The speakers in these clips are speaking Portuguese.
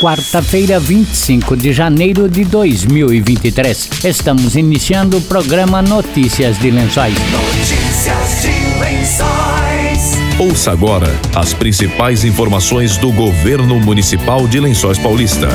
quarta-feira, 25 de janeiro de 2023. Estamos iniciando o programa Notícias de Lençóis. Notícias de Lençóis. Ouça agora as principais informações do governo municipal de Lençóis Paulista.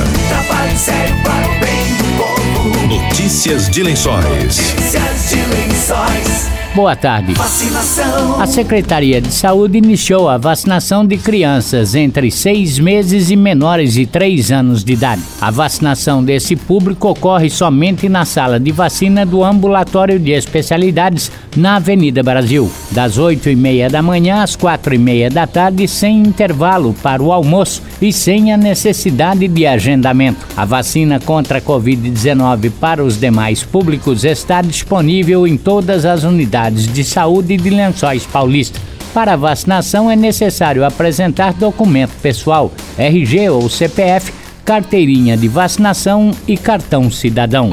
Notícias de Lençóis. Notícias de Lençóis. Boa tarde. Vacinação. A Secretaria de Saúde iniciou a vacinação de crianças entre seis meses e menores de três anos de idade. A vacinação desse público ocorre somente na sala de vacina do Ambulatório de Especialidades na Avenida Brasil, das oito e meia da manhã às quatro e meia da tarde, sem intervalo para o almoço e sem a necessidade de agendamento. A vacina contra a Covid-19 para os demais públicos está disponível em todas as unidades de saúde de Lençóis Paulista. Para a vacinação é necessário apresentar documento pessoal, RG ou CPF, carteirinha de vacinação e cartão cidadão.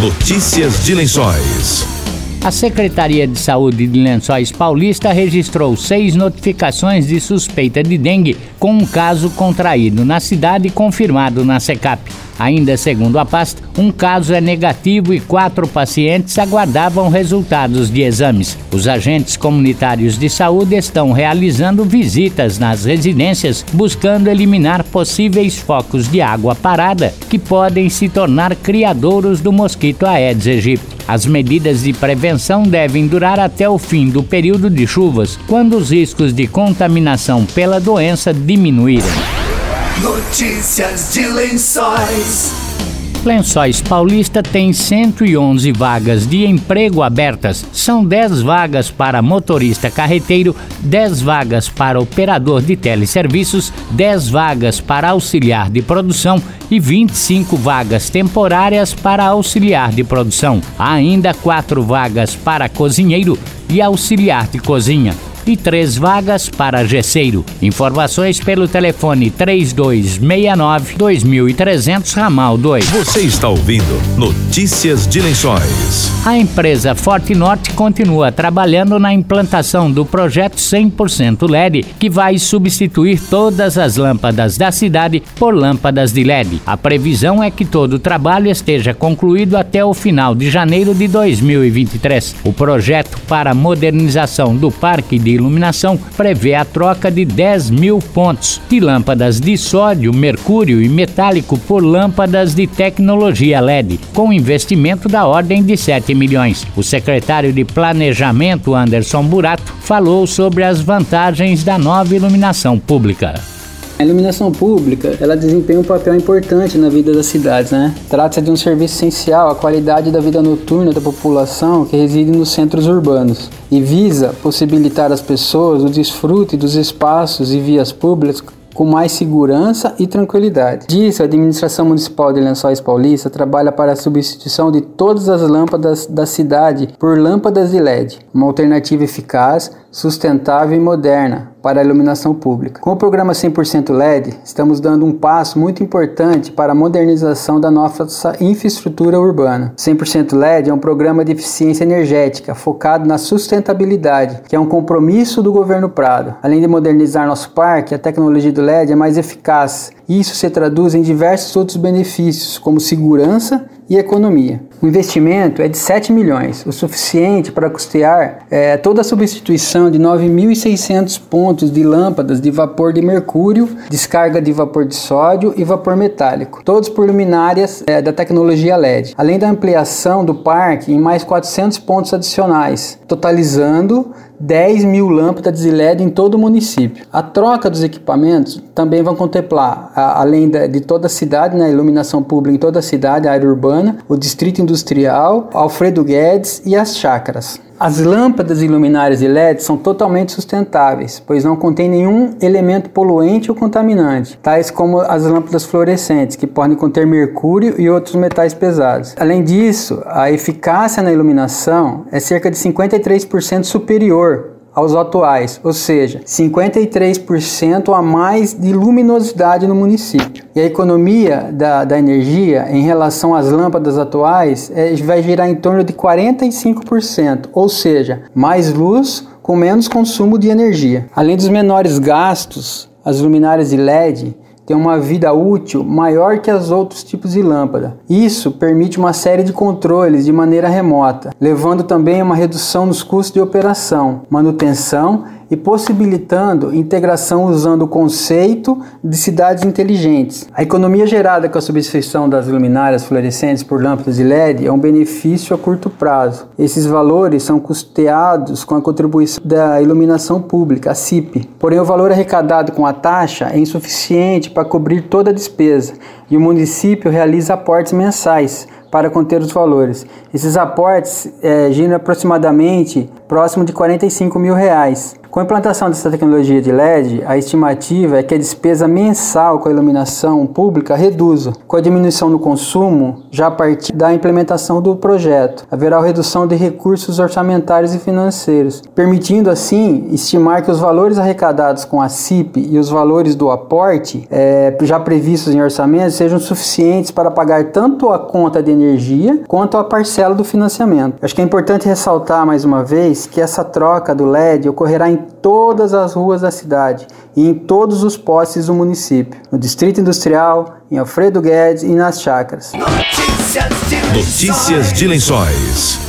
Notícias de Lençóis. A Secretaria de Saúde de Lençóis Paulista registrou seis notificações de suspeita de dengue, com um caso contraído na cidade e confirmado na SECAP. Ainda segundo a pasta, um caso é negativo e quatro pacientes aguardavam resultados de exames. Os agentes comunitários de saúde estão realizando visitas nas residências, buscando eliminar possíveis focos de água parada que podem se tornar criadouros do mosquito Aedes aegypti. As medidas de prevenção devem durar até o fim do período de chuvas, quando os riscos de contaminação pela doença diminuírem. Notícias de Lençóis. Lençóis Paulista tem 111 vagas de emprego abertas. São 10 vagas para motorista carreteiro, 10 vagas para operador de teleserviços, 10 vagas para auxiliar de produção e 25 vagas temporárias para auxiliar de produção. Há ainda 4 vagas para cozinheiro e auxiliar de cozinha e três vagas para gesseiro. Informações pelo telefone 3269-2300 Ramal 2. Você está ouvindo Notícias de Lençóis. A empresa Forte Norte continua trabalhando na implantação do projeto 100% LED, que vai substituir todas as lâmpadas da cidade por lâmpadas de LED. A previsão é que todo o trabalho esteja concluído até o final de janeiro de 2023. O projeto para a modernização do parque de iluminação prevê a troca de 10 mil pontos de lâmpadas de sódio, mercúrio e metálico por lâmpadas de tecnologia LED, com investimento da ordem de 7 milhões. O secretário de Planejamento, Anderson Burato, falou sobre as vantagens da nova iluminação pública. A iluminação pública, ela desempenha um papel importante na vida das cidades, né? Trata-se de um serviço essencial à qualidade da vida noturna da população que reside nos centros urbanos e visa possibilitar às pessoas o desfrute dos espaços e vias públicas com mais segurança e tranquilidade. Disso, a administração municipal de Lençóis Paulista trabalha para a substituição de todas as lâmpadas da cidade por lâmpadas de LED, uma alternativa eficaz, sustentável e moderna para a iluminação pública. Com o programa 100% LED, estamos dando um passo muito importante para a modernização da nossa infraestrutura urbana. 100% LED é um programa de eficiência energética focado na sustentabilidade, que é um compromisso do governo Prado. Além de modernizar nosso parque, a tecnologia do LED é mais eficaz. Isso se traduz em diversos outros benefícios, como segurança e economia. O investimento é de 7 milhões, o suficiente para custear é, toda a substituição de 9.600 pontos de lâmpadas de vapor de mercúrio, descarga de vapor de sódio e vapor metálico, todos por luminárias é, da tecnologia LED, além da ampliação do parque em mais 400 pontos adicionais, totalizando 10 mil lâmpadas de LED em todo o município. A troca dos equipamentos também vão contemplar, a, além de, de, toda a cidade, né, iluminação pública em toda a cidade, a área urbana, o distrito industrial, Alfredo Guedes e as chácaras. As lâmpadas e luminárias de LED são totalmente sustentáveis, pois não contêm nenhum elemento poluente ou contaminante, tais como as lâmpadas fluorescentes, que podem conter mercúrio e outros metais pesados. Além disso, a eficácia na iluminação é cerca de 53% superior aos atuais, ou seja, 53% a mais de luminosidade no município. E a economia da, da energia em relação às lâmpadas atuais é, vai girar em torno de 45%, ou seja, mais luz com menos consumo de energia. Além dos menores gastos, as luminárias de LED tem uma vida útil maior que as outros tipos de lâmpada. Isso permite uma série de controles de maneira remota, levando também a uma redução nos custos de operação, manutenção e possibilitando integração usando o conceito de cidades inteligentes. A economia gerada com a substituição das luminárias fluorescentes por lâmpadas de LED é um benefício a curto prazo. Esses valores são custeados com a contribuição da iluminação pública, a CIP. Porém, o valor arrecadado com a taxa é insuficiente para cobrir toda a despesa e o município realiza aportes mensais para conter os valores. Esses aportes é, giram aproximadamente próximo de 45 mil reais. Com a implantação dessa tecnologia de LED, a estimativa é que a despesa mensal com a iluminação pública reduza. Com a diminuição no consumo, já a partir da implementação do projeto, haverá redução de recursos orçamentários e financeiros, permitindo assim estimar que os valores arrecadados com a CIP e os valores do aporte, é, já previstos em orçamento, sejam suficientes para pagar tanto a conta de energia quanto a parcela do financiamento. Acho que é importante ressaltar mais uma vez que essa troca do LED ocorrerá em todas as ruas da cidade e em todos os postes do município, no Distrito Industrial, em Alfredo Guedes e nas chácaras. Notícias de Notícias de Lençóis.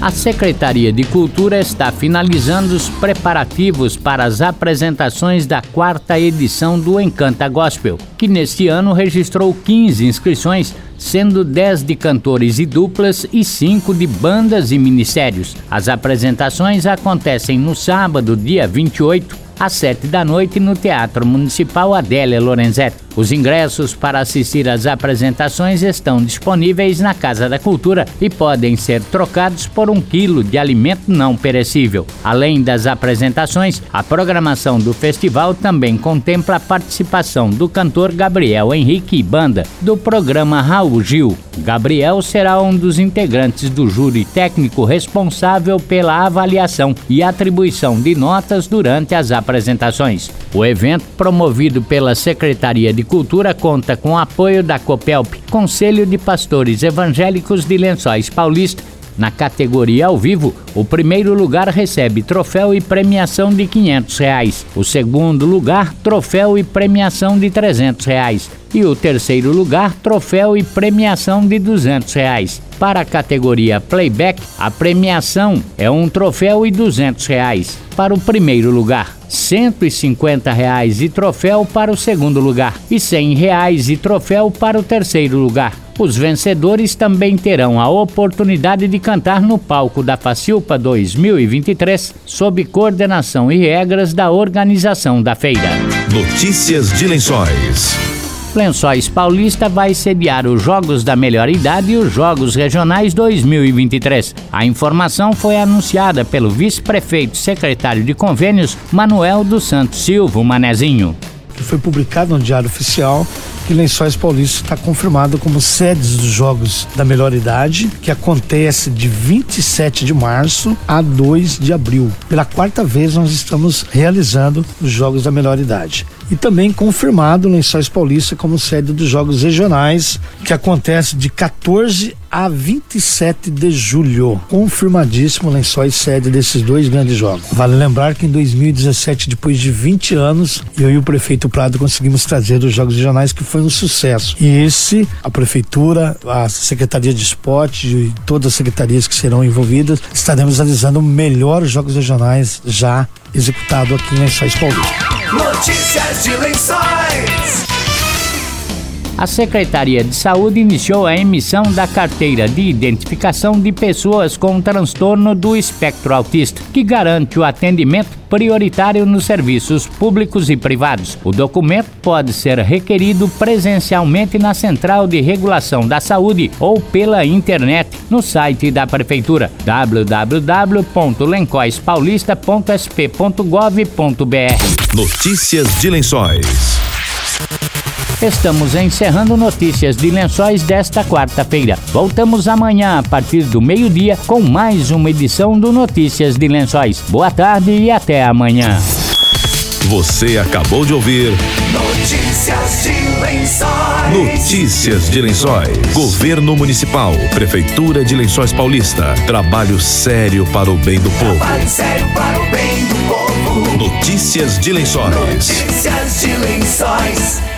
A Secretaria de Cultura está finalizando os preparativos para as apresentações da quarta edição do Encanta Gospel, que neste ano registrou 15 inscrições, sendo 10 de cantores e duplas e 5 de bandas e ministérios. As apresentações acontecem no sábado, dia 28, às 7 da noite no Teatro Municipal Adélia Lorenzetti. Os ingressos para assistir às apresentações estão disponíveis na Casa da Cultura e podem ser trocados por um quilo de alimento não perecível. Além das apresentações, a programação do festival também contempla a participação do cantor Gabriel Henrique Banda do programa Raul Gil. Gabriel será um dos integrantes do júri técnico responsável pela avaliação e atribuição de notas durante as apresentações. O evento, promovido pela Secretaria de Cultura, conta com o apoio da COPELP, Conselho de Pastores Evangélicos de Lençóis Paulista. Na categoria ao vivo, o primeiro lugar recebe troféu e premiação de 500 reais. o segundo lugar, troféu e premiação de 300 reais. e o terceiro lugar, troféu e premiação de 200 reais. Para a categoria Playback, a premiação é um troféu e 200 reais. Para o primeiro lugar, 150 reais e troféu para o segundo lugar e 100 reais e troféu para o terceiro lugar. Os vencedores também terão a oportunidade de cantar no palco da Facilpa 2023, sob coordenação e regras da organização da feira. Notícias de Lençóis. Lençóis Paulista vai sediar os Jogos da Melhor Idade e os Jogos Regionais 2023. A informação foi anunciada pelo vice-prefeito secretário de convênios, Manuel dos Santos Silva Manezinho. que foi publicado no Diário Oficial que Lençóis Paulista está confirmado como sedes dos Jogos da Melhor Idade, que acontece de 27 de março a 2 de abril. Pela quarta vez nós estamos realizando os Jogos da Melhor Idade. E também confirmado Lençóis Paulista como sede dos Jogos Regionais, que acontece de 14 a 27 de julho. Confirmadíssimo Lençóis sede desses dois grandes jogos. Vale lembrar que em 2017, depois de 20 anos, eu e o prefeito Prado conseguimos trazer os Jogos Regionais, que foi um sucesso. E esse, a prefeitura, a Secretaria de Esporte e todas as secretarias que serão envolvidas, estaremos realizando o melhor Jogos Regionais já executado aqui em Lençóis Paulista. Notícias de Lençóis. A Secretaria de Saúde iniciou a emissão da carteira de identificação de pessoas com transtorno do espectro autista, que garante o atendimento prioritário nos serviços públicos e privados. O documento pode ser requerido presencialmente na Central de Regulação da Saúde ou pela internet no site da Prefeitura www.lencoispaulista.sp.gov.br. Notícias de Lençóis. Estamos encerrando notícias de lençóis desta quarta-feira. Voltamos amanhã a partir do meio-dia com mais uma edição do Notícias de Lençóis. Boa tarde e até amanhã. Você acabou de ouvir Notícias de Lençóis. Notícias de Lençóis. Governo Municipal, Prefeitura de Lençóis Paulista. Trabalho sério para o bem do povo. Trabalho sério para o bem do povo. Notícias de Lençóis. Notícias de Lençóis.